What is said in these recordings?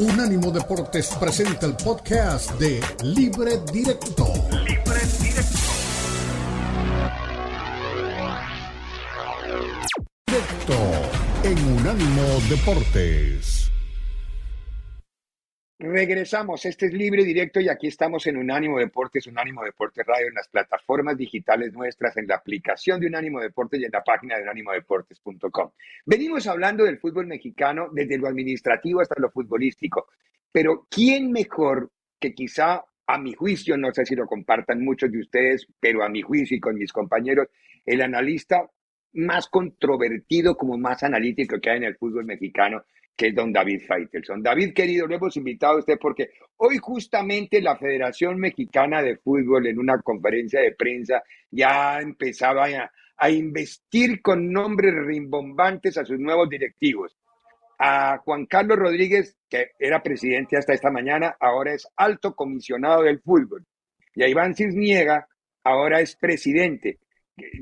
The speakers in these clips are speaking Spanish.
Unánimo Deportes presenta el podcast de Libre Directo. Libre Directo. Directo en Unánimo Deportes. Regresamos, este es Libre Directo y aquí estamos en Unánimo Deportes, Unánimo Deportes Radio, en las plataformas digitales nuestras, en la aplicación de Unánimo Deportes y en la página de unánimodeportes.com. Venimos hablando del fútbol mexicano desde lo administrativo hasta lo futbolístico, pero ¿quién mejor que quizá a mi juicio, no sé si lo compartan muchos de ustedes, pero a mi juicio y con mis compañeros, el analista más controvertido como más analítico que hay en el fútbol mexicano, que es don David Faitelson. David, querido, lo hemos invitado a usted porque hoy justamente la Federación Mexicana de Fútbol en una conferencia de prensa ya empezaba a, a investir con nombres rimbombantes a sus nuevos directivos. A Juan Carlos Rodríguez, que era presidente hasta esta mañana, ahora es alto comisionado del fútbol. Y a Iván Cisniega, ahora es presidente.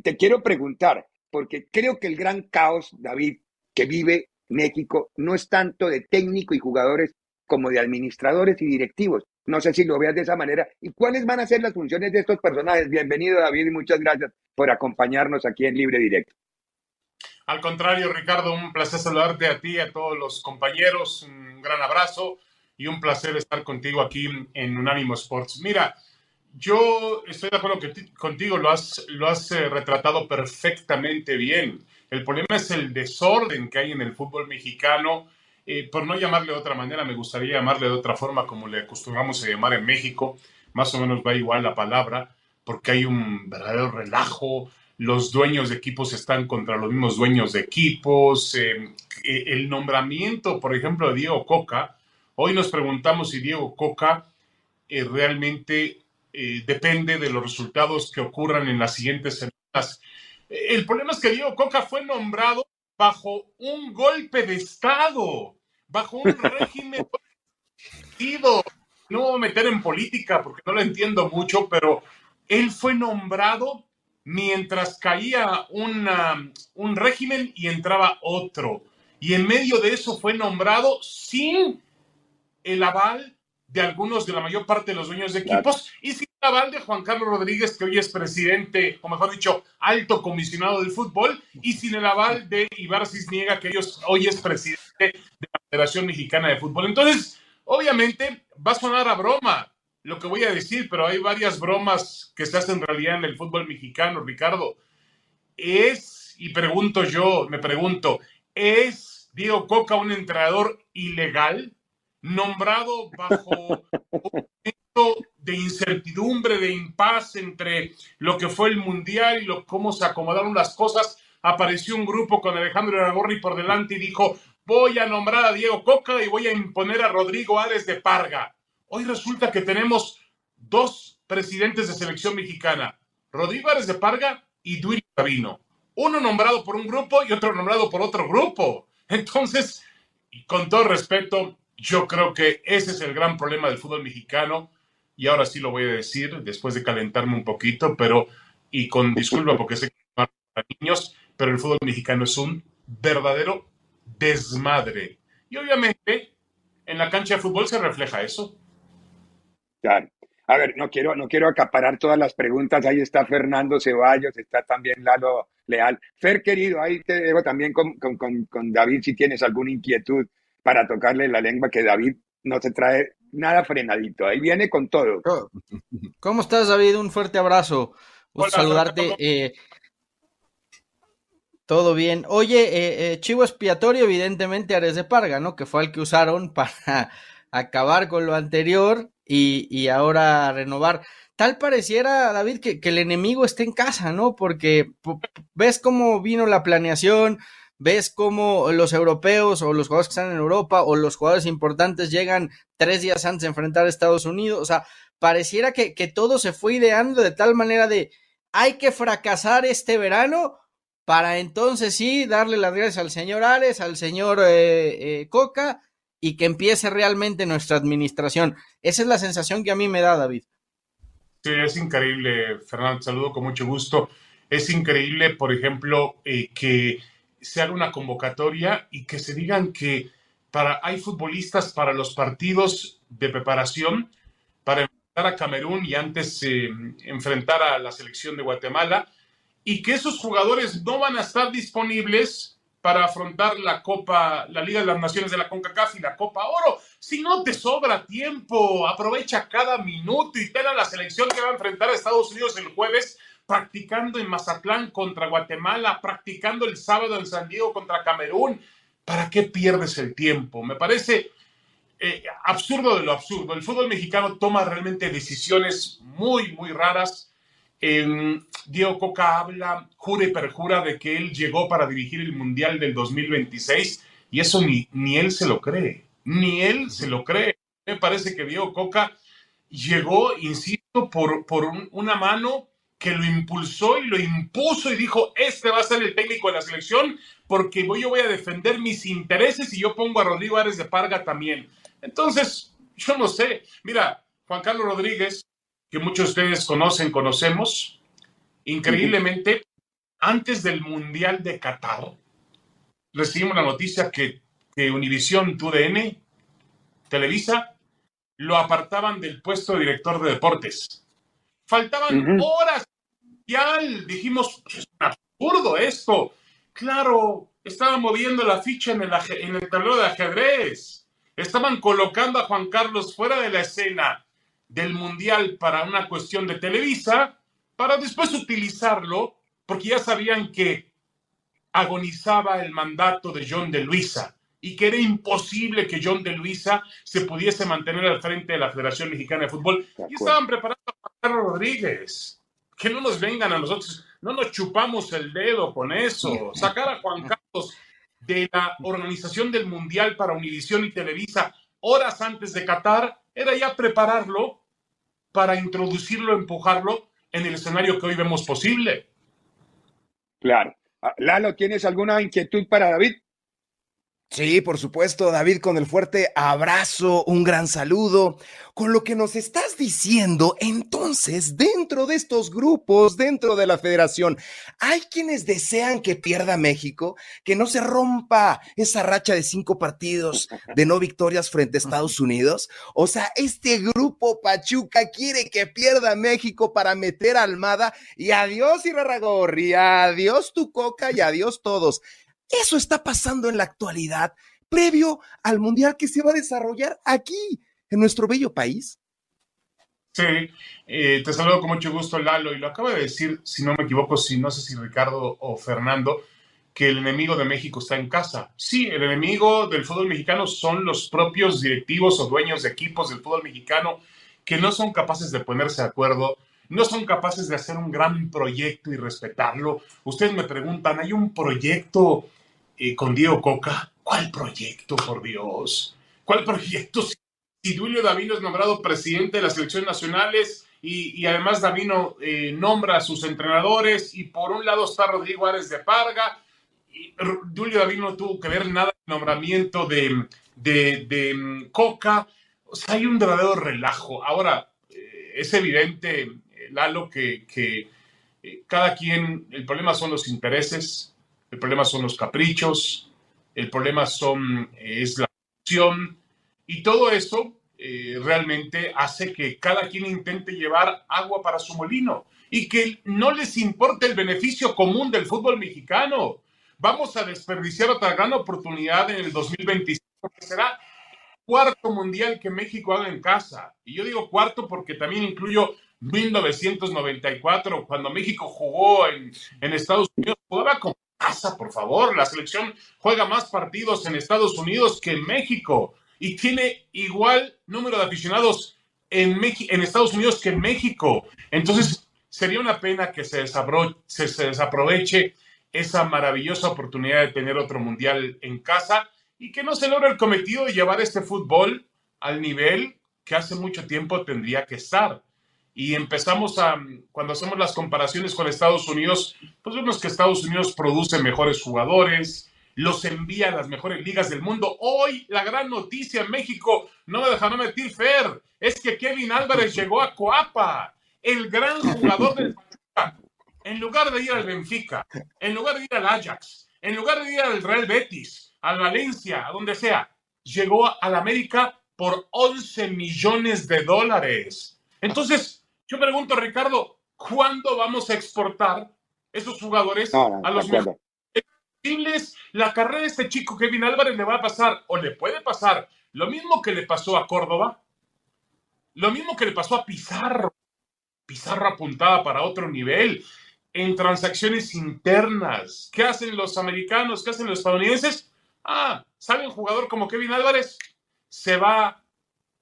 Te quiero preguntar, porque creo que el gran caos, David, que vive México no es tanto de técnico y jugadores como de administradores y directivos. No sé si lo veas de esa manera. ¿Y cuáles van a ser las funciones de estos personajes? Bienvenido, David, y muchas gracias por acompañarnos aquí en Libre Directo. Al contrario, Ricardo, un placer saludarte a ti, a todos los compañeros, un gran abrazo y un placer estar contigo aquí en Unánimo Sports. Mira, yo estoy de acuerdo que contigo, lo has, lo has eh, retratado perfectamente bien. El problema es el desorden que hay en el fútbol mexicano. Eh, por no llamarle de otra manera, me gustaría llamarle de otra forma como le acostumbramos a llamar en México. Más o menos va igual la palabra, porque hay un verdadero relajo. Los dueños de equipos están contra los mismos dueños de equipos. Eh, eh, el nombramiento, por ejemplo, de Diego Coca. Hoy nos preguntamos si Diego Coca realmente depende de los resultados que ocurran en las siguientes semanas el problema es que Diego Coca fue nombrado bajo un golpe de Estado, bajo un régimen no voy a meter en política porque no lo entiendo mucho, pero él fue nombrado mientras caía un régimen y entraba otro. Y en medio de eso fue nombrado sin el aval de algunos de la mayor parte de los dueños de equipos y sin el aval de Juan Carlos Rodríguez, que hoy es presidente, o mejor dicho, alto comisionado del fútbol, y sin el aval de Ibar Cisniega, que hoy es presidente de la Federación Mexicana de Fútbol. Entonces, obviamente, va a sonar a broma lo que voy a decir, pero hay varias bromas que se hacen en realidad en el fútbol mexicano, Ricardo. Es, y pregunto yo, me pregunto, ¿es Diego Coca un entrenador ilegal? Nombrado bajo un momento de incertidumbre, de impas entre lo que fue el Mundial y lo, cómo se acomodaron las cosas, apareció un grupo con Alejandro Aragorri por delante y dijo, voy a nombrar a Diego Coca y voy a imponer a Rodrigo Ares de Parga. Hoy resulta que tenemos dos presidentes de selección mexicana, Rodrigo Ares de Parga y Duilio Gavino. Uno nombrado por un grupo y otro nombrado por otro grupo. Entonces, con todo respeto, yo creo que ese es el gran problema del fútbol mexicano y ahora sí lo voy a decir después de calentarme un poquito, pero y con disculpa porque sé que para niños, pero el fútbol mexicano es un verdadero desmadre. Y obviamente en la cancha de fútbol se refleja eso. Claro. A ver, no quiero, no quiero acaparar todas las preguntas. Ahí está Fernando Ceballos, está también Lalo Leal. Fer, querido, ahí te dejo también con, con, con David si tienes alguna inquietud para tocarle la lengua que David no se trae nada frenadito. Ahí viene con todo. ¿Cómo estás, David? Un fuerte abrazo. Gusto saludarte. Eh, todo bien. Oye, eh, eh, chivo expiatorio, evidentemente, Ares de Parga, ¿no? Que fue el que usaron para acabar con lo anterior y, ahora renovar. Tal pareciera, David, que, que, el enemigo esté en casa, ¿no? Porque ves cómo vino la planeación, ves cómo los europeos o los jugadores que están en Europa o los jugadores importantes llegan tres días antes de enfrentar a Estados Unidos. O sea, pareciera que, todo se fue ideando de tal manera de hay que fracasar este verano para entonces sí darle las gracias al señor Ares, al señor eh, eh, Coca y que empiece realmente nuestra administración. Esa es la sensación que a mí me da, David. Sí, es increíble, Fernando. Saludo con mucho gusto. Es increíble, por ejemplo, eh, que se haga una convocatoria y que se digan que para, hay futbolistas para los partidos de preparación, para enfrentar a Camerún y antes eh, enfrentar a la selección de Guatemala, y que esos jugadores no van a estar disponibles para afrontar la Copa, la Liga de las Naciones de la CONCACAF y la Copa Oro. Si no te sobra tiempo, aprovecha cada minuto y ten la selección que va a enfrentar a Estados Unidos el jueves practicando en Mazatlán contra Guatemala, practicando el sábado en San Diego contra Camerún. ¿Para qué pierdes el tiempo? Me parece eh, absurdo de lo absurdo. El fútbol mexicano toma realmente decisiones muy, muy raras Diego Coca habla, jura y perjura de que él llegó para dirigir el Mundial del 2026 y eso ni, ni él se lo cree, ni él se lo cree. Me parece que Diego Coca llegó, insisto, por, por una mano que lo impulsó y lo impuso y dijo, este va a ser el técnico de la selección porque yo voy a defender mis intereses y yo pongo a Rodrigo Ares de Parga también. Entonces, yo no sé, mira, Juan Carlos Rodríguez que muchos de ustedes conocen, conocemos, increíblemente, antes del Mundial de Qatar, recibimos la noticia que, que Univisión, TUDN, Televisa, lo apartaban del puesto de director de deportes. Faltaban horas. Dijimos, es un absurdo esto. Claro, estaban moviendo la ficha en el, en el tablero de ajedrez. Estaban colocando a Juan Carlos fuera de la escena del Mundial para una cuestión de Televisa, para después utilizarlo, porque ya sabían que agonizaba el mandato de John de Luisa y que era imposible que John de Luisa se pudiese mantener al frente de la Federación Mexicana de Fútbol. y estaban preparando a Juan Carlos Rodríguez. Que no nos vengan a nosotros, no nos chupamos el dedo con eso. Sacar a Juan Carlos de la organización del Mundial para Univisión y Televisa horas antes de Qatar era ya prepararlo para introducirlo, empujarlo en el escenario que hoy vemos posible. Claro. Ah, Lalo, ¿tienes alguna inquietud para David? Sí, por supuesto, David, con el fuerte abrazo, un gran saludo. Con lo que nos estás diciendo, entonces, dentro de estos grupos, dentro de la federación, hay quienes desean que pierda México, que no se rompa esa racha de cinco partidos de no victorias frente a Estados Unidos. O sea, este grupo Pachuca quiere que pierda México para meter a Almada y adiós Irarragorri, adiós tu coca y adiós todos. Eso está pasando en la actualidad, previo al mundial que se va a desarrollar aquí, en nuestro bello país. Sí, eh, te saludo con mucho gusto, Lalo, y lo acaba de decir, si no me equivoco, si no sé si Ricardo o Fernando, que el enemigo de México está en casa. Sí, el enemigo del fútbol mexicano son los propios directivos o dueños de equipos del fútbol mexicano que no son capaces de ponerse de acuerdo, no son capaces de hacer un gran proyecto y respetarlo. Ustedes me preguntan, ¿hay un proyecto eh, con Diego Coca. ¿Cuál proyecto, por Dios? ¿Cuál proyecto? Si Duilio Davino es nombrado presidente de las selecciones nacionales y, además Davino eh, nombra a sus entrenadores y por un lado está Rodrigo Árez de Parga. Y Davino no tuvo que ver nada el nombramiento de, de, mm, Coca. O sea, hay un verdadero relajo. Ahora, eh, es evidente, Lalo, que, que cada quien, el problema son los intereses, el problema son los caprichos, el problema son, es la acción, y todo eso eh, realmente hace que cada quien intente llevar agua para su molino y que no les importe el beneficio común del fútbol mexicano. Vamos a desperdiciar otra gran oportunidad en el 2025, que será el cuarto mundial que México haga en casa. Y yo digo cuarto porque también incluyo 1994, cuando México jugó en, en Estados Unidos, jugaba con pasa, por favor? La selección juega más partidos en Estados Unidos que en México y tiene igual número de aficionados en, en Estados Unidos que en México. Entonces, sería una pena que se, se, se desaproveche esa maravillosa oportunidad de tener otro mundial en casa y que no se logre el cometido de llevar este fútbol al nivel que hace mucho tiempo tendría que estar y empezamos a, cuando hacemos las comparaciones con Estados Unidos, pues vemos que Estados Unidos produce mejores jugadores, los envía a las mejores ligas del mundo. Hoy la gran noticia en México, no me dejará mentir Fer, es que Kevin Álvarez llegó a Coapa, el gran jugador del Pachuca. En lugar de ir al Benfica, en lugar de ir al Ajax, en lugar de ir al Real Betis, al Valencia, a donde sea, llegó a la América por 11 millones de dólares. Entonces, yo pregunto, Ricardo, ¿cuándo vamos a exportar esos jugadores a los mejores La carrera de este chico Kevin Álvarez le va a pasar o le puede pasar lo mismo que le pasó a Córdoba, lo mismo que le pasó a Pizarro. Pizarro apuntada para otro nivel en transacciones internas. ¿Qué hacen los americanos? ¿Qué hacen los estadounidenses? Ah, sale un jugador como Kevin Álvarez, se va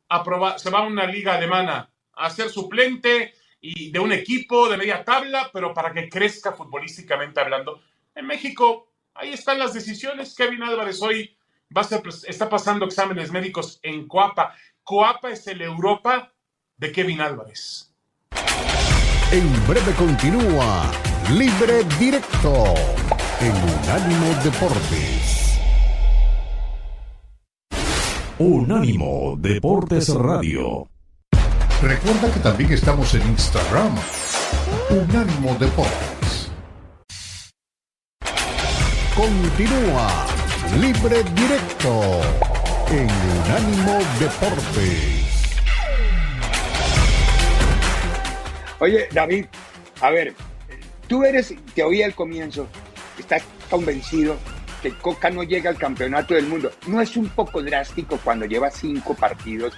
a probar, se va a una liga alemana a ser suplente y de un equipo de media tabla, pero para que crezca futbolísticamente hablando. En México, ahí están las decisiones. Kevin Álvarez hoy va a ser, está pasando exámenes médicos en Coapa. Coapa es el Europa de Kevin Álvarez. En breve continúa Libre Directo en Unánimo Deportes. Unánimo Deportes Radio. Recuerda que también estamos en Instagram. Unánimo Deportes. Continúa Libre Directo en Unánimo Deportes. Oye, David, a ver, tú eres, te oí al comienzo, estás convencido que Coca no llega al campeonato del mundo. ¿No es un poco drástico cuando lleva cinco partidos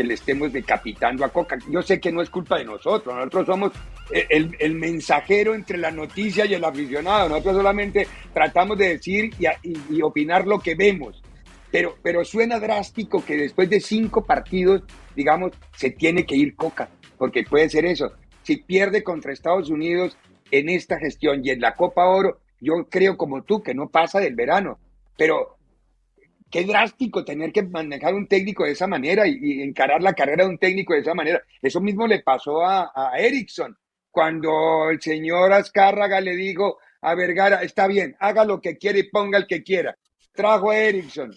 que le estemos decapitando a Coca? Yo sé que no es culpa de nosotros, nosotros somos el, mensajero entre la noticia y el aficionado. Nosotros solamente tratamos de decir y, y, opinar lo que vemos. Pero, pero suena drástico que después de cinco partidos, digamos, se tiene que ir Coca, porque puede ser eso si pierde contra Estados Unidos en esta gestión y en la Copa Oro, yo creo como tú que no pasa del verano. Pero qué drástico tener que manejar un técnico de esa manera y, encarar la carrera de un técnico de esa manera. Eso mismo le pasó a, a Erickson cuando el señor Azcárraga le dijo a Vergara, está bien, haga lo que quiera y ponga el que quiera. Trajo a Erickson.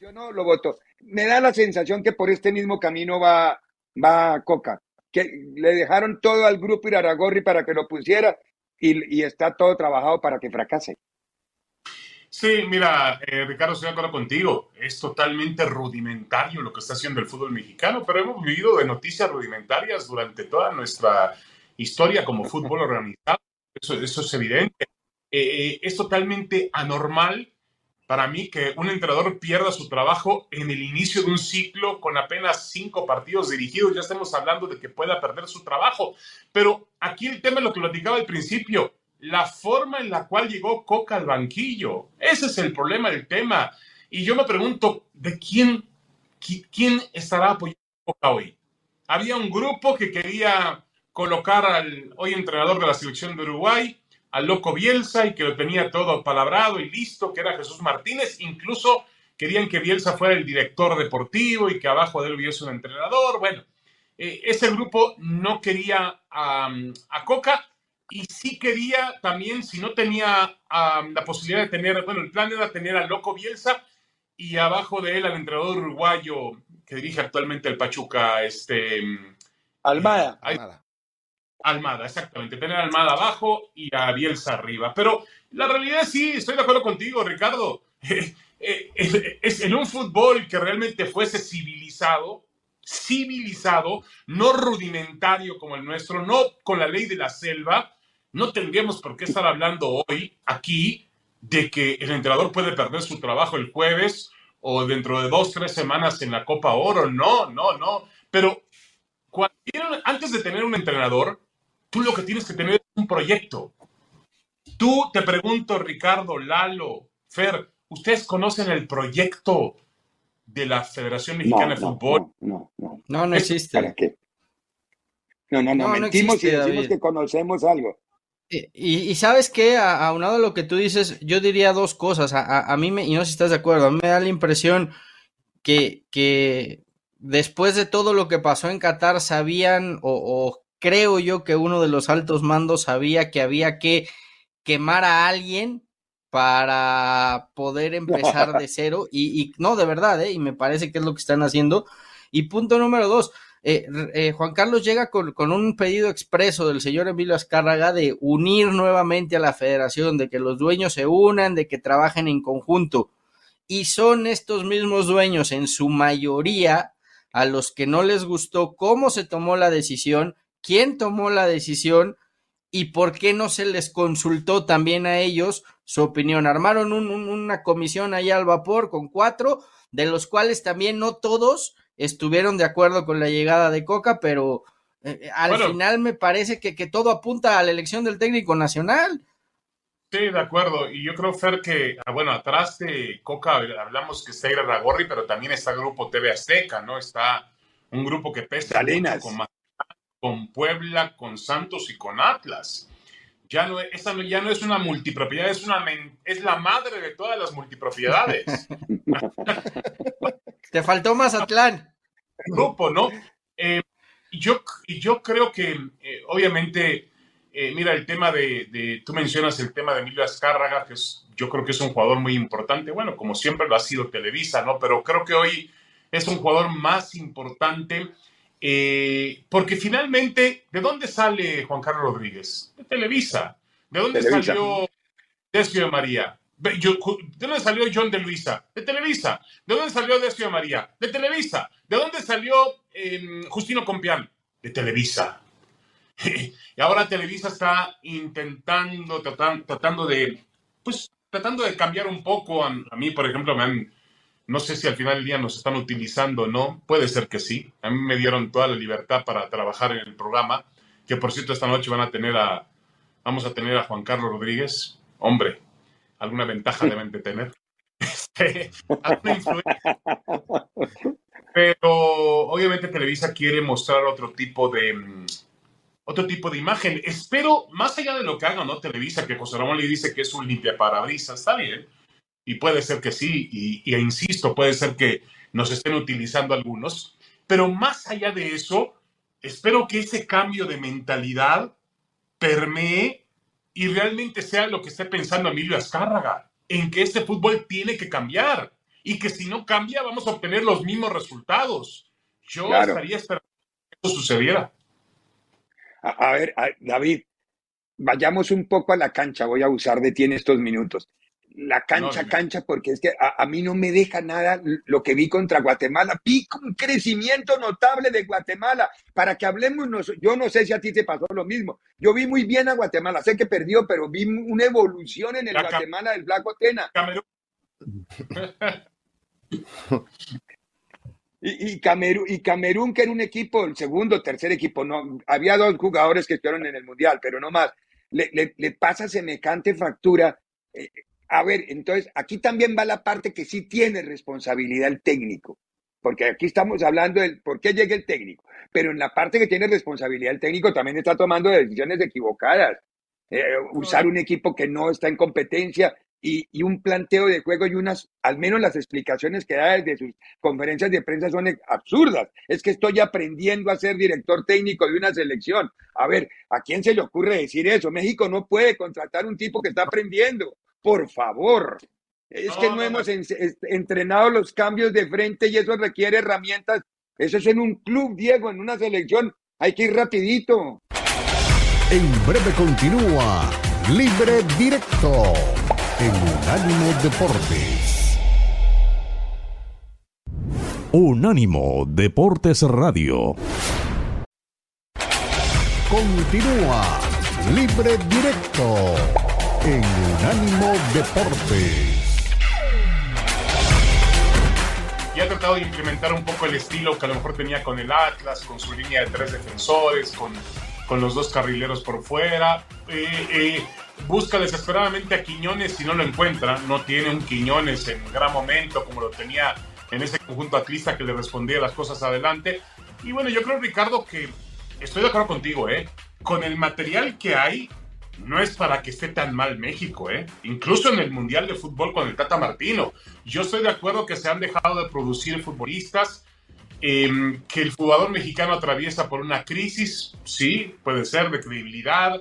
Yo no lo voto. Me da la sensación que por este mismo camino va, va Coca que le dejaron todo al grupo Iraragorri para que lo pusiera y, está todo trabajado para que fracase. Sí, mira, eh, Ricardo, estoy de acuerdo contigo. Es totalmente rudimentario lo que está haciendo el fútbol mexicano, pero hemos vivido de noticias rudimentarias durante toda nuestra historia como fútbol organizado. Eso, es evidente. Eh, eh, es totalmente anormal para mí que un entrenador pierda su trabajo en el inicio de un ciclo con apenas cinco partidos dirigidos. Ya estamos hablando de que pueda perder su trabajo. Pero aquí el tema es lo que platicaba al principio, la forma en la cual llegó Coca al banquillo. Ese es el problema del tema. Y yo me pregunto, ¿de quién, quién estará apoyando a Coca hoy? Había un grupo que quería colocar al hoy entrenador de la selección de Uruguay al loco Bielsa y que lo tenía todo palabrado y listo, que era Jesús Martínez. Incluso querían que Bielsa fuera el director deportivo y que abajo de él hubiese un entrenador. Bueno, eh, ese grupo no quería a Coca y sí quería también, si no tenía la posibilidad de tener, bueno, el plan era tener al loco Bielsa y abajo de él al entrenador uruguayo que dirige actualmente el Pachuca, este... Almada. Almada. Almada, exactamente. Tener a Almada abajo y a Bielsa arriba. Pero la realidad sí, estoy de acuerdo contigo, Ricardo. Eh, eh, es en un fútbol que realmente fuese civilizado, civilizado, no rudimentario como el nuestro, no con la ley de la selva, no tendríamos por qué estar hablando hoy aquí de que el entrenador puede perder su trabajo el jueves o dentro de dos, tres semanas en la Copa Oro. No, no, no. Pero antes de tener un entrenador, Tú lo que tienes que tener es un proyecto. Tú te pregunto, Ricardo, Lalo, Fer, ¿ustedes conocen el proyecto de la Federación Mexicana de Fútbol? No, no, no. No, existe. ¿Para qué? No, no, no, mentimos y decimos que conocemos algo. Y, sabes qué, aunado a lo que tú dices, yo diría dos cosas. A, mí, me, y no sé si estás de acuerdo, a mí me da la impresión que, que después de todo lo que pasó en Qatar, sabían o creo yo que uno de los altos mandos sabía que había que quemar a alguien para poder empezar de cero y, no, de verdad, ¿eh? y me parece que es lo que están haciendo. Y punto número dos, eh, eh, Juan Carlos llega con, con, un pedido expreso del señor Emilio Azcárraga de unir nuevamente a la federación, de que los dueños se unan, de que trabajen en conjunto. y son estos mismos dueños en su mayoría a los que no les gustó cómo se tomó la decisión, quién tomó la decisión y por qué no se les consultó también a ellos su opinión. Armaron una comisión ahí al vapor con cuatro, de los cuales también no todos estuvieron de acuerdo con la llegada de Coca, pero eh, eh, al final me parece que, que todo apunta a la elección del técnico nacional. Sí, de acuerdo. Y yo creo, Fer, que, ah, bueno, atrás de Coca hablamos que está Ira Ragorri, pero también está el grupo TV Azteca, ¿no? Está un grupo que pesa con, con Puebla, con Santos y con Atlas. Ya no, esa ya no es una multipropiedad, es, una, es la madre de todas las multipropiedades. Te faltó Mazatlán. Grupo, ¿no? Eh, yo, yo creo que, eh, obviamente, eh, mira, el tema de, tú mencionas el tema de Emilio Azcárraga, que es, yo creo que es un jugador muy importante, bueno, como siempre lo ha sido Televisa, ¿no? Pero creo que hoy es un jugador más importante, eh, porque finalmente, ¿de dónde sale Juan Carlos Rodríguez? De Televisa. ¿De dónde salió Decio de María? ¿De dónde salió John de Luisa? De Televisa. ¿De dónde salió Decio de María? De Televisa. ¿De dónde salió em, Justino Compián? De Televisa. y ahora Televisa está intentando, tratando de, pues, tratando de cambiar un poco. A, mí, por ejemplo, me han, no sé si al final del día nos están utilizando o no, puede ser que sí. A mí me dieron toda la libertad para trabajar en el programa, que por cierto esta noche van a tener a, vamos a tener a Juan Carlos Rodríguez. Hombre, alguna ventaja deben de tener. Este, Pero obviamente Televisa quiere mostrar otro tipo de, mm, otro tipo de imagen. Espero, más allá de lo que haga, ¿no? Televisa, que José Ramón le dice que es un limpia parabrisas, está bien. Y puede ser que sí, y, insisto, puede ser que nos estén utilizando algunos. Pero más allá de eso, espero que ese cambio de mentalidad permee y realmente sea lo que esté pensando Emilio Azcárraga, en que este fútbol tiene que cambiar y que si no cambia vamos a obtener los mismos resultados. Yo estaría esperando que eso sucediera. A, ver, David, vayamos un poco a la cancha. Voy a usar de ti en estos minutos. La cancha, cancha, porque es que a, mí no me deja nada lo que vi contra Guatemala. Vi un crecimiento notable de Guatemala. Para que hablemos, yo no sé si a ti te pasó lo mismo. Yo vi muy bien a Guatemala. Sé que perdió, pero vi una evolución en el Guatemala del Blanco Tena. Y, Camerún, y Camerún, que era un equipo, el segundo, tercer equipo, no, había dos jugadores que estuvieron en el Mundial, pero no más. Le, le, pasa semejante factura. A ver, entonces, aquí también va la parte que sí tiene responsabilidad el técnico, porque aquí estamos hablando del por qué llega el técnico, pero en la parte que tiene responsabilidad el técnico también está tomando decisiones equivocadas. Eh, usar un equipo que no está en competencia y, un planteo de juego y unas, al menos las explicaciones que da desde sus conferencias de prensa son absurdas. Es que estoy aprendiendo a ser director técnico de una selección. A ver, ¿a quién se le ocurre decir eso? México no puede contratar un tipo que está aprendiendo. Por favor. Es que no, hemos entrenado los cambios de frente y eso requiere herramientas. Eso es en un club, Diego, en una selección. Hay que ir rapidito. En breve continúa Libre Directo en Unánimo Deportes. Unánimo Deportes Radio. Continúa Libre Directo en Unánimo Deportes. Y ha tratado de implementar un poco el estilo que a lo mejor tenía con el Atlas, con su línea de tres defensores, con, con los dos carrileros por fuera. Eh, eh, busca desesperadamente a Quiñones y no lo encuentra. No tiene un Quiñones en gran momento como lo tenía en ese conjunto atlista que le respondía las cosas adelante. Y bueno, yo creo, Ricardo, que estoy de acuerdo contigo, ¿eh? Con el material que hay, no es para que esté tan mal México, ¿eh? Incluso en el Mundial de Fútbol con el Tata Martino. Yo estoy de acuerdo que se han dejado de producir futbolistas, em, que el jugador mexicano atraviesa por una crisis, sí, puede ser de credibilidad,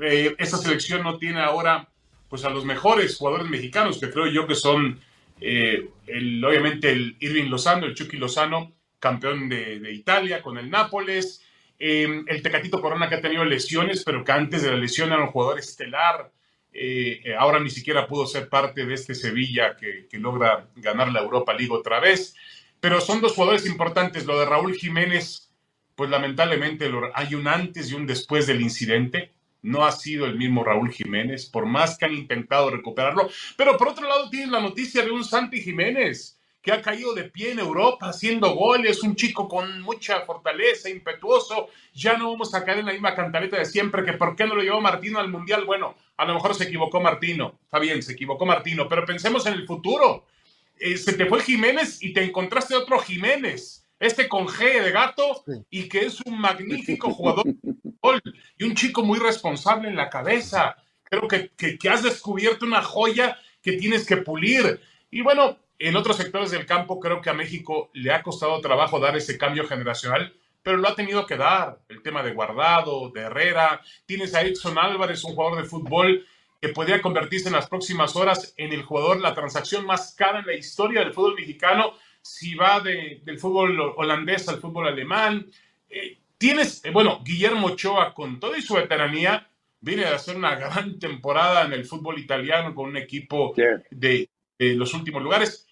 eh, esta selección no tiene ahora pues a los mejores jugadores mexicanos, que creo yo que son eh, el, obviamente el Irving Lozano, el Chucky Lozano, campeón de, Italia con el Nápoles, eh, el Tecatito Corona que ha tenido lesiones, pero que antes de la lesión era un jugador estelar eh, ahora ni siquiera pudo ser parte de este Sevilla que, que, logra ganar la Europa League otra vez. Pero son dos jugadores importantes. Lo de Raúl Jiménez, pues lamentablemente hay un antes y un después del incidente. No ha sido el mismo Raúl Jiménez, por más que han intentado recuperarlo. Pero por otro lado, tienes la noticia de un Santi Jiménez que ha caído de pie en Europa haciendo goles, un chico con mucha fortaleza, impetuoso. Ya no vamos a caer en la misma cantaleta de siempre, que por qué no lo llevó Martino al Mundial. Bueno, a lo mejor se equivocó Martino, está bien, se equivocó Martino, pero pensemos en el futuro. Eh, se te fue Jiménez y te encontraste otro Jiménez, este con G de gato, y que es un magnífico jugador y un chico muy responsable en la cabeza. Creo que, que, que has descubierto una joya que tienes que pulir. Y bueno, en otros sectores del campo creo que a México le ha costado trabajo dar ese cambio generacional, pero lo ha tenido que dar. El tema de Guardado, de Herrera, tienes a Edson Álvarez, un jugador de fútbol que podría convertirse en las próximas horas en el jugador, la transacción más cara en la historia del fútbol mexicano, si va del fútbol holandés al fútbol alemán. Eh, tienes, eh, bueno, Guillermo Ochoa, con toda su veteranía, viene a hacer una gran temporada en el fútbol italiano con un equipo de, de los últimos lugares.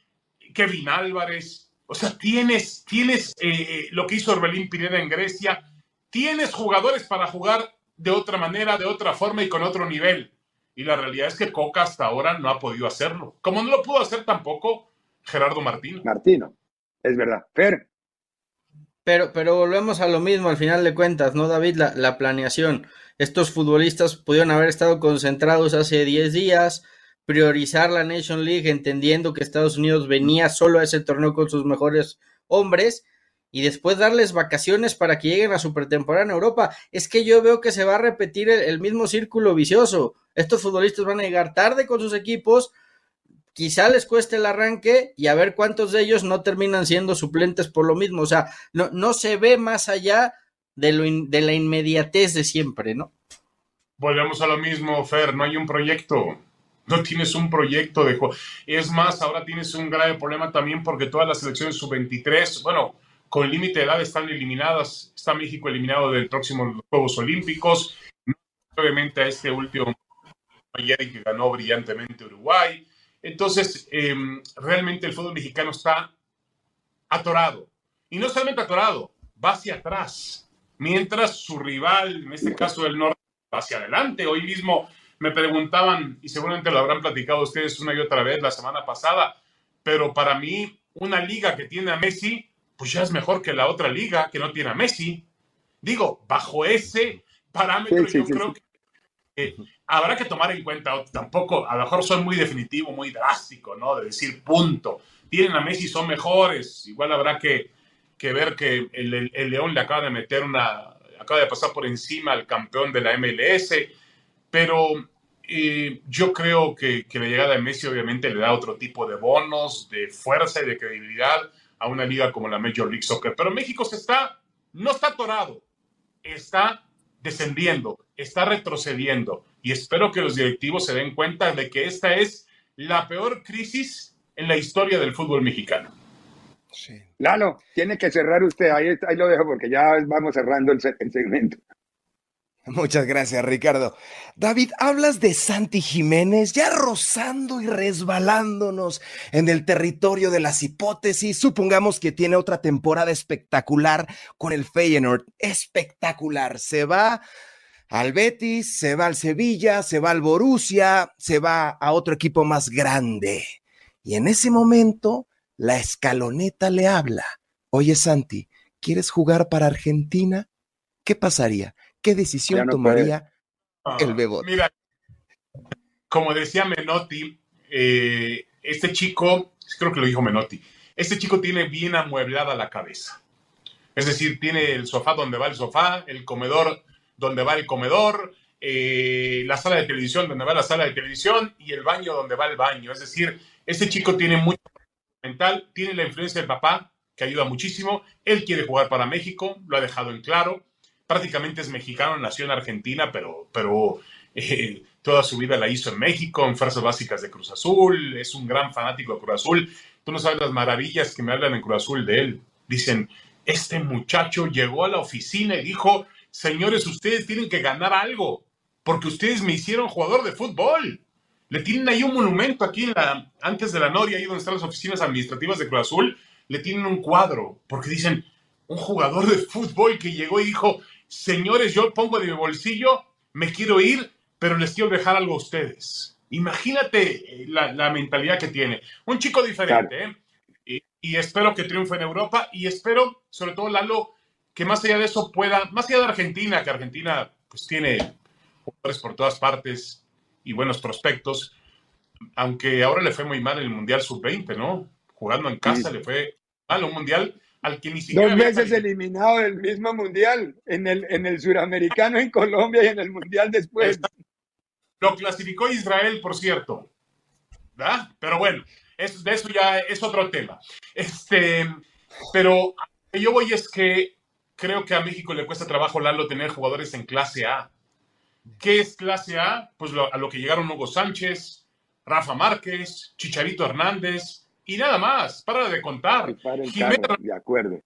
Kevin Álvarez, o sea, tienes, tienes eh, lo que hizo Orbelín Pineda en Grecia, tienes jugadores para jugar de otra manera, de otra forma y con otro nivel. Y la realidad es que Coca hasta ahora no ha podido hacerlo. Como no lo pudo hacer tampoco Gerardo Martino. Martino, es verdad. Fer. Pero, pero volvemos a lo mismo al final de cuentas, ¿no, David? La, la planeación. Estos futbolistas pudieron haber estado concentrados hace 10 días, priorizar la Nation League entendiendo que Estados Unidos venía solo a ese torneo con sus mejores hombres y después darles vacaciones para que lleguen a su pretemporada en Europa. Es que yo veo que se va a repetir el, mismo círculo vicioso. Estos futbolistas van a llegar tarde con sus equipos, quizá les cueste el arranque y a ver cuántos de ellos no terminan siendo suplentes por lo mismo. O sea, no, se ve más allá de, lo de la inmediatez de siempre, ¿no? Volvemos a lo mismo, Fer, no hay un proyecto no tienes un proyecto de juego. Es más, ahora tienes un grave problema también porque todas las selecciones sub-23, bueno, con límite de edad están eliminadas. Está México eliminado del próximo Juegos Olímpicos. Obviamente a este último ayer que ganó brillantemente Uruguay. Entonces, em, realmente el fútbol mexicano está atorado. Y no solamente atorado, va hacia atrás. Mientras su rival, en este caso del norte, va hacia adelante. Hoy mismo me preguntaban, y seguramente lo habrán platicado ustedes una y otra vez la semana pasada, pero para mí una liga que tiene a Messi, pues ya es mejor que la otra liga que no tiene a Messi. Digo, bajo ese parámetro yo creo que habrá que tomar en cuenta, tampoco, a lo mejor soy muy definitivo, muy drástico, ¿no? De decir punto. Tienen a Messi, son mejores. Igual habrá que, que ver que el, el, León le acaba de meter una, acaba de pasar por encima al campeón de la MLS pero eh, yo creo que, la llegada de Messi obviamente le da otro tipo de bonos, de fuerza y de credibilidad a una liga como la Major League Soccer. Pero México se está, no está atorado, está descendiendo, está retrocediendo. Y espero que los directivos se den cuenta de que esta es la peor crisis en la historia del fútbol mexicano. Sí. Lalo, tiene que cerrar usted, ahí, ahí lo dejo porque ya vamos cerrando el segmento. Muchas gracias, Ricardo. David, hablas de Santi Jiménez ya rozando y resbalándonos en el territorio de las hipótesis. Supongamos que tiene otra temporada espectacular con el Feyenoord. Espectacular. Se va al Betis, se va al Sevilla, se va al Borussia, se va a otro equipo más grande. Y en ese momento, la escaloneta le habla. Oye, Santi, ¿quieres jugar para Argentina? ¿Qué pasaría? ¿Qué decisión tomaría el ah, Bebote? Mira, como decía Menotti, eh, este chico, creo que lo dijo Menotti, este chico tiene bien amueblada la cabeza. Es decir, tiene el sofá donde va el sofá, el comedor donde va el comedor, eh, la sala de televisión donde va la sala de televisión y el baño donde va el baño. Es decir, este chico tiene mucho mental, tiene la influencia del papá, que ayuda muchísimo. Él quiere jugar para México, lo ha dejado en claro prácticamente es mexicano, nació en Argentina, pero, pero eh, toda su vida la hizo en México, en Fuerzas Básicas de Cruz Azul, es un gran fanático de Cruz Azul. Tú no sabes las maravillas que me hablan en Cruz Azul de él. Dicen, este muchacho llegó a la oficina y dijo, señores, ustedes tienen que ganar algo. porque ustedes me hicieron jugador de fútbol. Le tienen ahí un monumento aquí en la, antes de la Noria, ahí donde están las oficinas administrativas de Cruz Azul, le tienen un cuadro, porque dicen, un jugador de fútbol que llegó y dijo, señores, yo pongo de mi bolsillo, me quiero ir, pero les quiero dejar algo a ustedes. Imagínate eh, la, mentalidad que tiene. Un chico diferente, ¿eh? y, espero que triunfe en Europa y espero, sobre todo, Lalo, que más allá de eso pueda, más allá de Argentina, que Argentina pues tiene jugadores por todas partes y buenos prospectos, aunque ahora le fue muy mal en el Mundial Sub-20, ¿no? Jugando en casa le fue mal un Mundial al que ni siquiera... Dos veces eliminado del mismo Mundial, en el, en el suramericano en Colombia y en el Mundial después. Lo clasificó Israel, por cierto. ¿verdad? Pero bueno, eso, de eso ya es otro tema. Este, pero yo voy es que creo que a México le cuesta trabajo, Lalo, tener jugadores en clase A. ¿Qué es clase A? Pues a lo que llegaron Hugo Sánchez, Rafa Márquez, Chicharito Hernández y nada más. Para de contar. de acuerdo.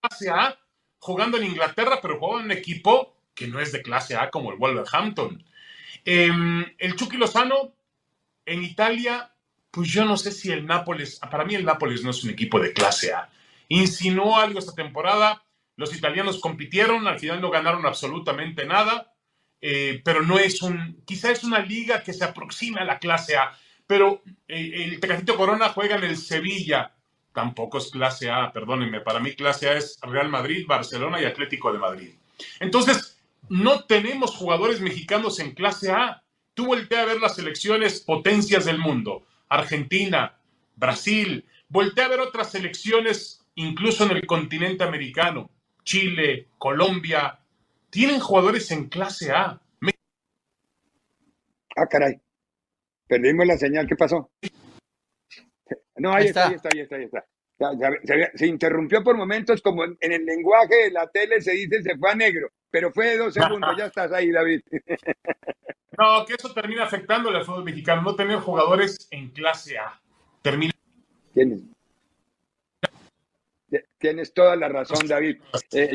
Clase A jugando en Inglaterra, pero jugaba en un equipo que no es de clase A como el Wolverhampton. Em, el Chucky Lozano en Italia, pues yo no sé si el Nápoles, para mí el Nápoles no es un equipo de clase A. Insinuó algo esta temporada, los italianos compitieron, al final no ganaron absolutamente nada, eh, pero no es un, quizá es una liga que se aproxima a la clase A, pero eh, el Tecatito Corona juega en el Sevilla, tampoco es clase A, perdónenme, para mí clase A es Real Madrid, Barcelona y Atlético de Madrid. Entonces, no tenemos jugadores mexicanos en clase A. Tú voltea a ver las selecciones potencias del mundo. Argentina, Brasil. Voltea a ver otras selecciones, incluso en el continente americano. Chile, Colombia. Tienen jugadores en clase A. Ah, caray. Perdimos la señal. ¿Qué pasó? No, ahí, está. ahí está, ahí está, ahí está. Se, interrumpió por momentos, como en, el lenguaje de la tele se dice, se fue a negro, pero fue de dos segundos, ya estás ahí, David. No, que eso termina afectando al fútbol mexicano, no tener jugadores en clase A. Termina. Tienes, tienes toda la razón, David. Eh,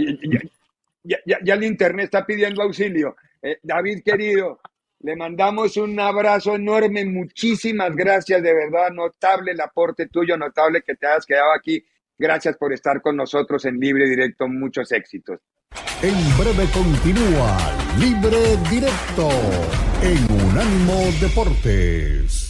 ya, ya, el Internet está pidiendo auxilio. Eh, David, querido, le mandamos un abrazo enorme, muchísimas gracias, de verdad, notable el aporte tuyo, notable que te hayas quedado aquí. Gracias por estar con nosotros en Libre Directo, muchos éxitos. En breve continúa Libre Directo en Unánimo Deportes.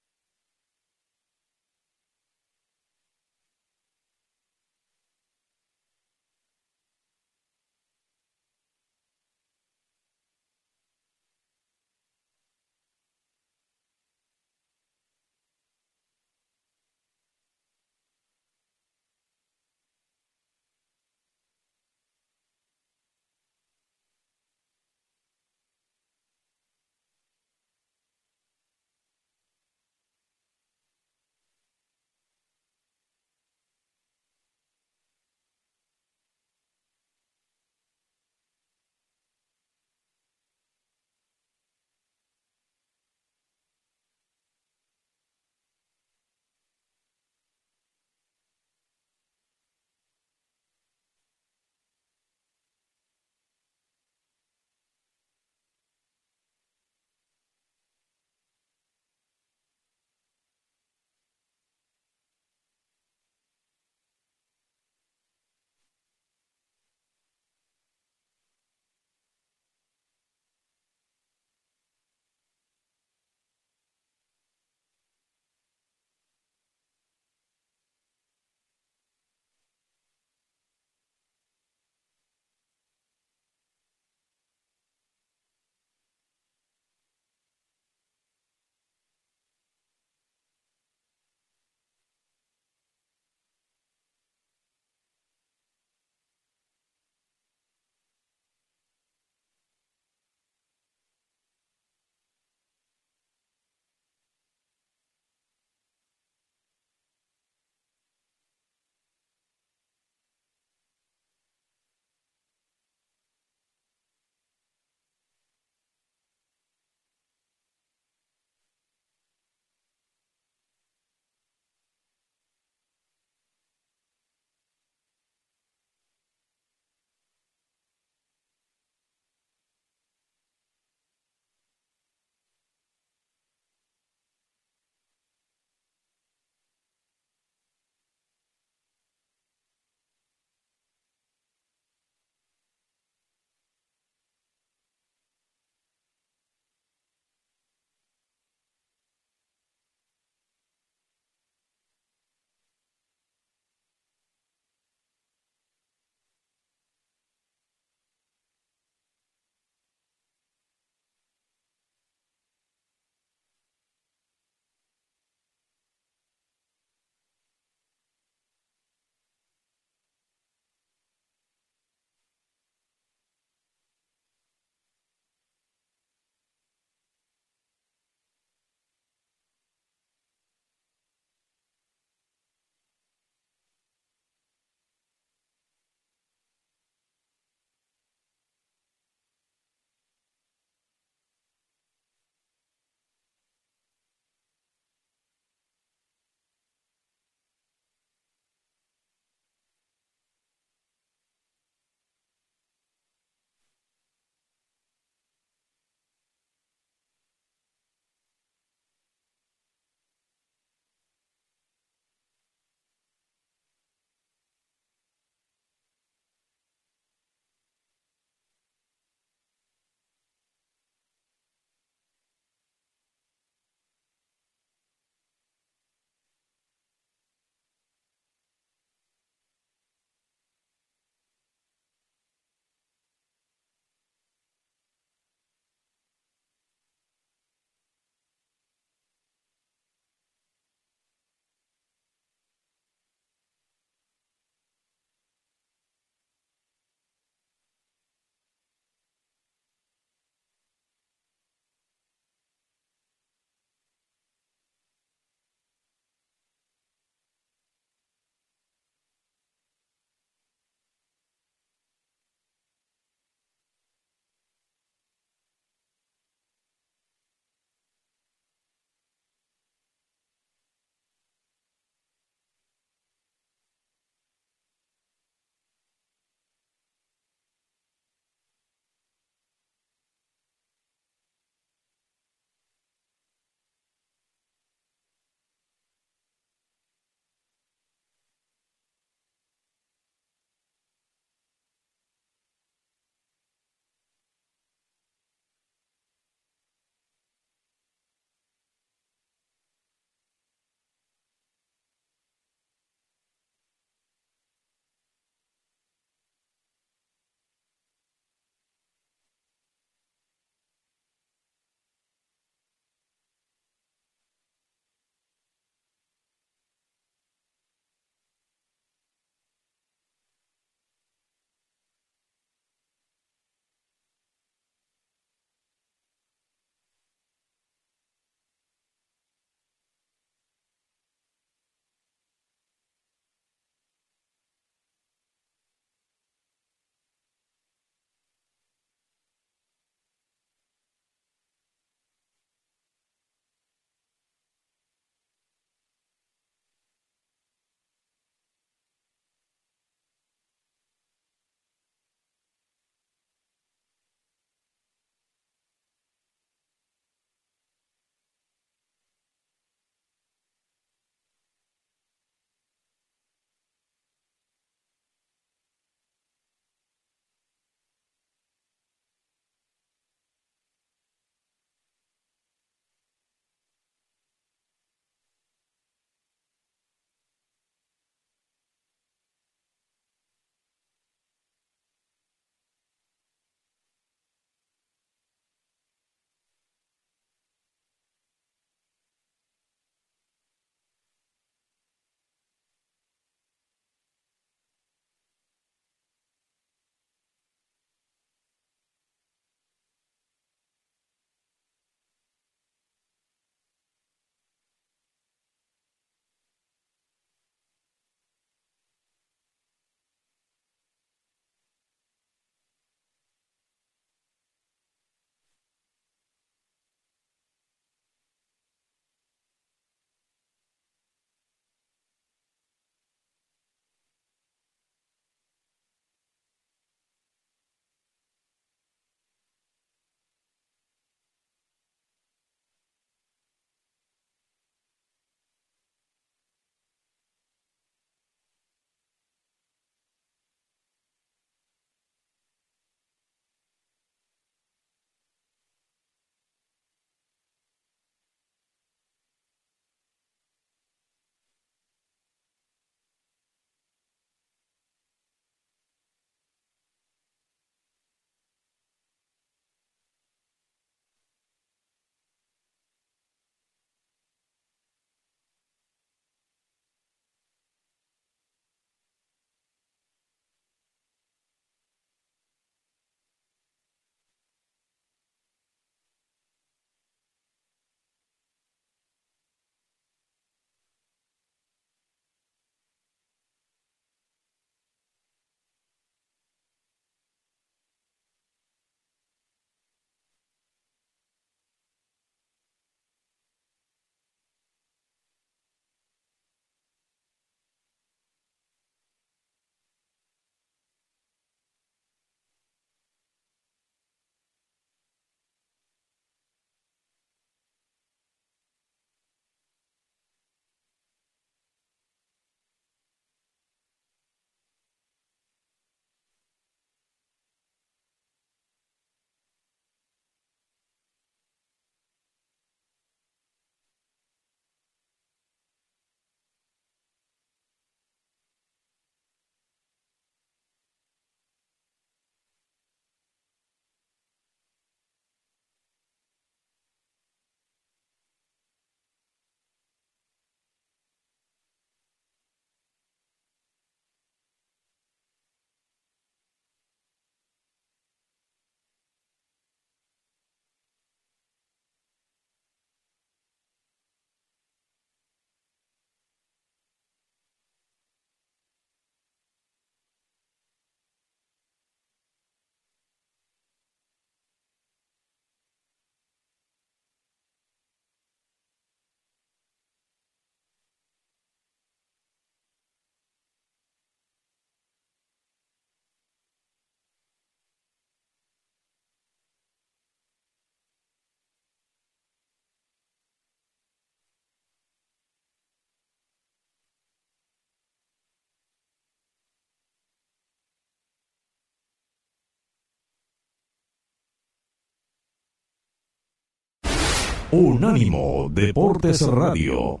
Unánimo Deportes Radio.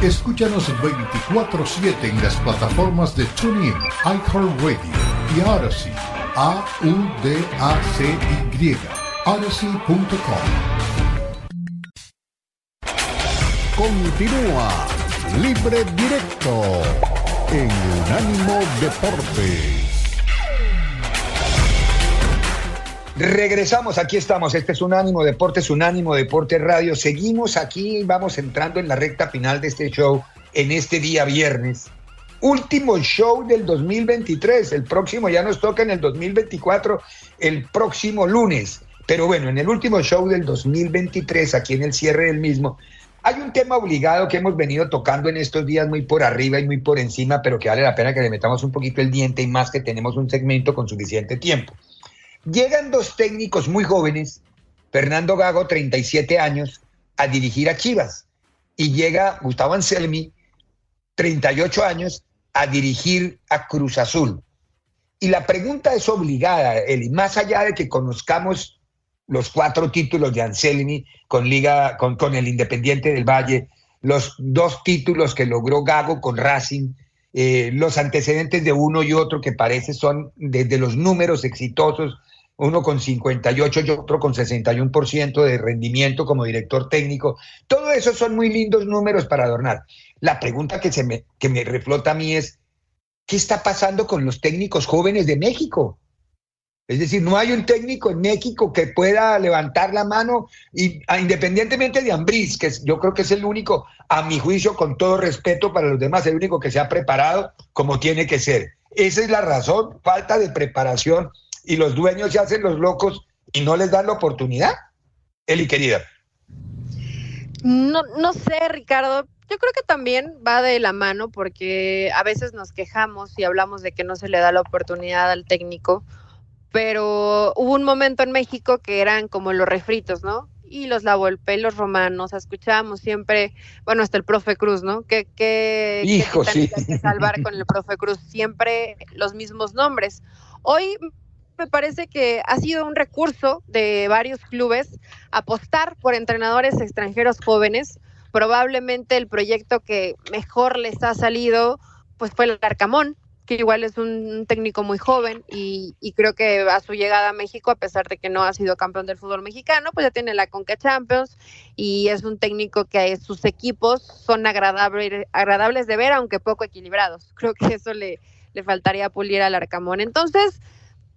Escúchanos 24-7 en las plataformas de TuneIn, iHeartRadio y Odyssey. A-U-D-A-C-Y. Odyssey.com. Continúa Libre Directo en Unánimo Deportes. Regresamos, aquí estamos. Este es Unánimo Deportes, Unánimo Deportes Radio. Seguimos aquí, vamos entrando en la recta final de este show en este día viernes. Último show del 2023. El próximo ya nos toca en el 2024, el próximo lunes. Pero bueno, en el último show del 2023, aquí en el cierre del mismo, hay un tema obligado que hemos venido tocando en estos días muy por arriba y muy por encima, pero que vale la pena que le metamos un poquito el diente y más que tenemos un segmento con suficiente tiempo. Llegan dos técnicos muy jóvenes, Fernando Gago, 37 años, a dirigir a Chivas. Y llega Gustavo Anselmi, 38 años, a dirigir a Cruz Azul. Y la pregunta es obligada, Eli, más allá de que conozcamos los cuatro títulos de Anselmi con, Liga, con, el Independiente del Valle, los dos títulos que logró Gago con Racing, eh, los antecedentes de uno y otro que parece son desde los números exitosos uno con 58 y otro con 61% de rendimiento como director técnico. Todo eso son muy lindos números para adornar. La pregunta que, se me, que me reflota a mí es, ¿qué está pasando con los técnicos jóvenes de México? Es decir, no hay un técnico en México que pueda levantar la mano y independientemente de Ambriz, que yo creo que es el único, a mi juicio, con todo respeto para los demás, el único que se ha preparado como tiene que ser. Esa es la razón, falta de preparación y los dueños se hacen los locos y no les dan la oportunidad. Eli, querida. No, no sé, Ricardo. Yo creo que también va de la mano porque a veces nos quejamos y hablamos de que no se le da la oportunidad al técnico, pero hubo un momento en México que eran como los refritos, ¿no? y los la Volpe, los romanos, escuchábamos siempre, bueno, hasta el profe Cruz, ¿no? Que, que, Hijo, sí. que salvar con el profe Cruz, siempre los mismos nombres. Hoy me parece que ha sido un recurso de varios clubes apostar por entrenadores extranjeros jóvenes. Probablemente el proyecto que mejor les ha salido pues fue el Arcamón, que igual es un técnico muy joven y, creo que a su llegada a México, a pesar de que no ha sido campeón del fútbol mexicano, pues ya tiene la Conca Champions y es un técnico que sus equipos son agradables, de ver, aunque poco equilibrados. Creo que eso le, le faltaría pulir al Arcamón. Entonces,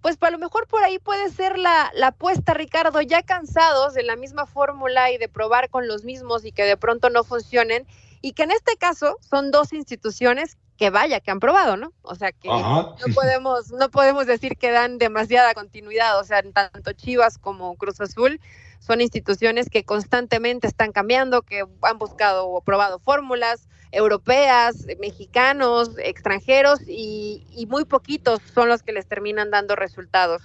pues a lo mejor por ahí puede ser la, la apuesta, Ricardo, ya cansados de la misma fórmula y de probar con los mismos y que de pronto no funcionen, y que en este caso son dos instituciones que vaya, que han probado, ¿no? O sea que no podemos, no podemos decir que dan demasiada continuidad, o sea, tanto Chivas como Cruz Azul son instituciones que constantemente están cambiando, que han buscado o probado fórmulas, europeas, mexicanos, extranjeros y, muy poquitos son los que les terminan dando resultados.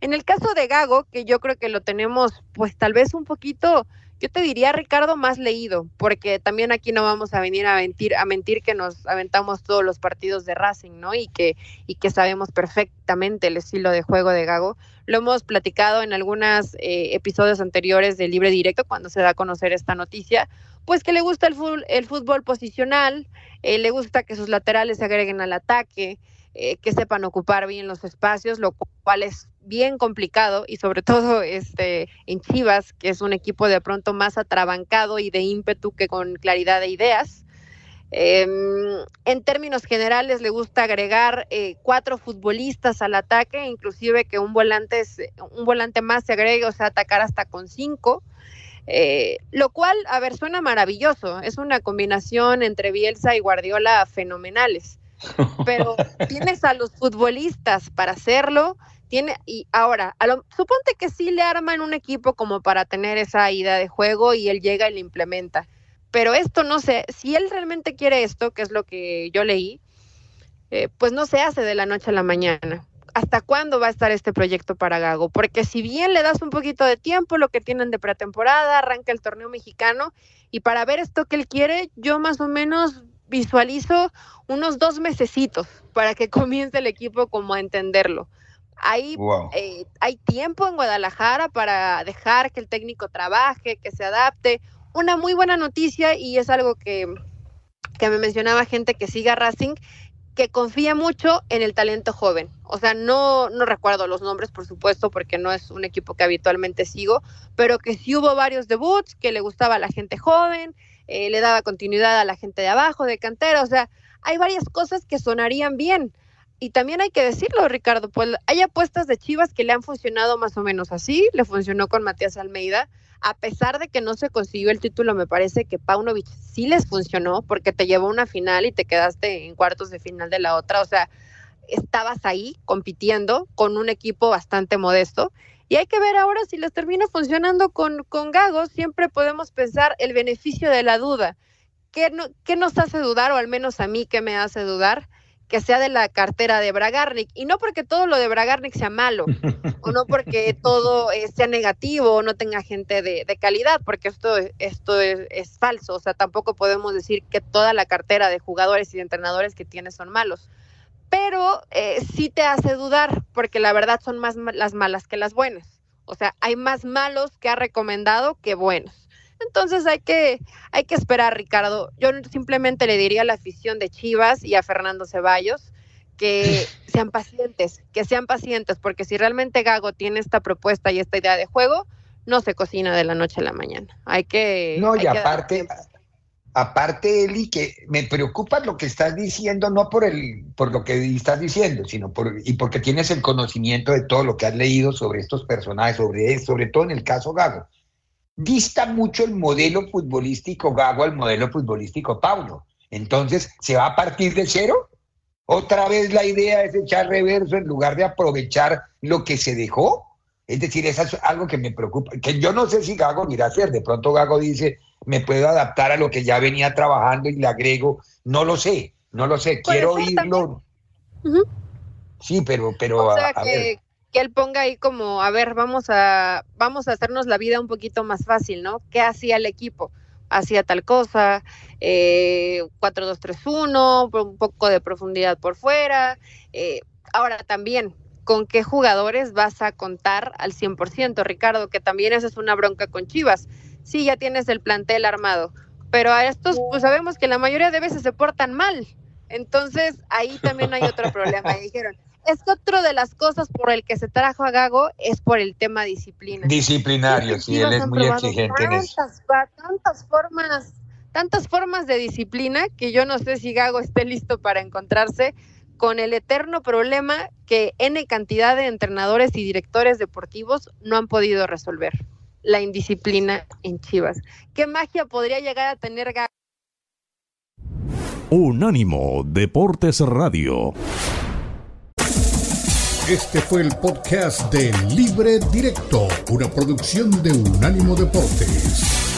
En el caso de Gago, que yo creo que lo tenemos pues tal vez un poquito, yo te diría Ricardo más leído, porque también aquí no vamos a venir a mentir, a mentir que nos aventamos todos los partidos de Racing, ¿no? Y que, y que sabemos perfectamente el estilo de juego de Gago. Lo hemos platicado en algunos eh, episodios anteriores de Libre Directo cuando se da a conocer esta noticia pues que le gusta el fútbol, el fútbol posicional, eh, le gusta que sus laterales se agreguen al ataque, eh, que sepan ocupar bien los espacios, lo cual es bien complicado y sobre todo este en Chivas, que es un equipo de pronto más atrabancado y de ímpetu que con claridad de ideas. Em, en términos generales le gusta agregar eh, cuatro futbolistas al ataque, inclusive que un volante, un volante más se agregue, o sea, atacar hasta con cinco. Eh, lo cual, a ver, suena maravilloso. Es una combinación entre Bielsa y Guardiola fenomenales. Pero tienes a los futbolistas para hacerlo. Tiene, y ahora, a lo, suponte que sí le arman un equipo como para tener esa idea de juego y él llega y lo implementa. Pero esto no sé, si él realmente quiere esto, que es lo que yo leí, eh, pues no se hace de la noche a la mañana hasta cuándo va a estar este proyecto para Gago, porque si bien le das un poquito de tiempo, lo que tienen de pretemporada, arranca el torneo mexicano, y para ver esto que él quiere, yo más o menos visualizo unos dos mesecitos para que comience el equipo como a entenderlo. Hay, eh, hay tiempo en Guadalajara para dejar que el técnico trabaje, que se adapte. Una muy buena noticia y es algo que, que me mencionaba gente que siga Racing, que confía mucho en el talento joven. O sea, no, no recuerdo los nombres, por supuesto, porque no es un equipo que habitualmente sigo, pero que sí hubo varios debuts, que le gustaba a la gente joven, eh, le daba continuidad a la gente de abajo, de cantera. O sea, hay varias cosas que sonarían bien. Y también hay que decirlo, Ricardo, pues hay apuestas de Chivas que le han funcionado más o menos así. Le funcionó con Matías Almeida a pesar de que no se consiguió el título, me parece que Paunovic sí les funcionó porque te llevó una final y te quedaste en cuartos de final de la otra. O sea, estabas ahí compitiendo con un equipo bastante modesto. Y hay que ver ahora si les termina funcionando con, con Gago. Siempre podemos pensar el beneficio de la duda. ¿Qué, no, ¿Qué nos hace dudar, o al menos a mí, qué me hace dudar? que sea de la cartera de Bragarnik. Y no porque todo lo de Bragarnik sea malo, o no porque todo eh, sea negativo o no tenga gente de, calidad, porque esto, esto es, falso. O sea, tampoco podemos decir que toda la cartera de jugadores y de entrenadores que tiene son malos. Pero eh, sí te hace dudar, porque la verdad son más las malas que las buenas. O sea, hay más malos que ha recomendado que buenos. Entonces hay que, hay que esperar, Ricardo. Yo simplemente le diría a la afición de Chivas y a Fernando Ceballos que sean pacientes, que sean pacientes, porque si realmente Gago tiene esta propuesta y esta idea de juego, no se cocina de la noche a la mañana. Hay que... No, y aparte, aparte, Eli, que me preocupa lo que estás diciendo, no por, el, por lo que estás diciendo, sino por, y porque tienes el conocimiento de todo lo que has leído sobre estos personajes, sobre, sobre todo en el caso Gago dista mucho el modelo futbolístico Gago al modelo futbolístico Paulo. Entonces, ¿se va a partir de cero? Otra vez la idea es echar reverso en lugar de aprovechar lo que se dejó. Es decir, eso es algo que me preocupa, que yo no sé si Gago irá a hacer. De pronto Gago dice, me puedo adaptar a lo que ya venía trabajando y le agrego. No lo sé, no lo sé. Quiero oírlo. Sí, pero, pero a, ver que él ponga ahí como, a ver, vamos a, vamos a hacernos la vida un poquito más fácil, ¿no? ¿Qué hacía el equipo? Hacía tal cosa, eh, 4-2-3-1, un poco de profundidad por fuera. Eh, ahora también, ¿con qué jugadores vas a contar al 100%, Ricardo? Que también esa es una bronca con Chivas. Sí, ya tienes el plantel armado, pero a estos, pues sabemos que la mayoría de veces se portan mal. Entonces, ahí también hay otro problema. dijeron, es que otro de las cosas por el que se trajo a Gago es por el tema disciplina. Disciplinario, sí, él es muy exigente en eso. Tantas formas, tantas formas de disciplina que yo no sé si Gago esté listo para encontrarse con el eterno problema que N cantidad de entrenadores y directores deportivos no han podido resolver, la indisciplina en Chivas. ¿Qué magia podría llegar a tener Gago? Unánimo Deportes Radio. Este fue el podcast de Libre Directo, una producción de Unánimo Deportes.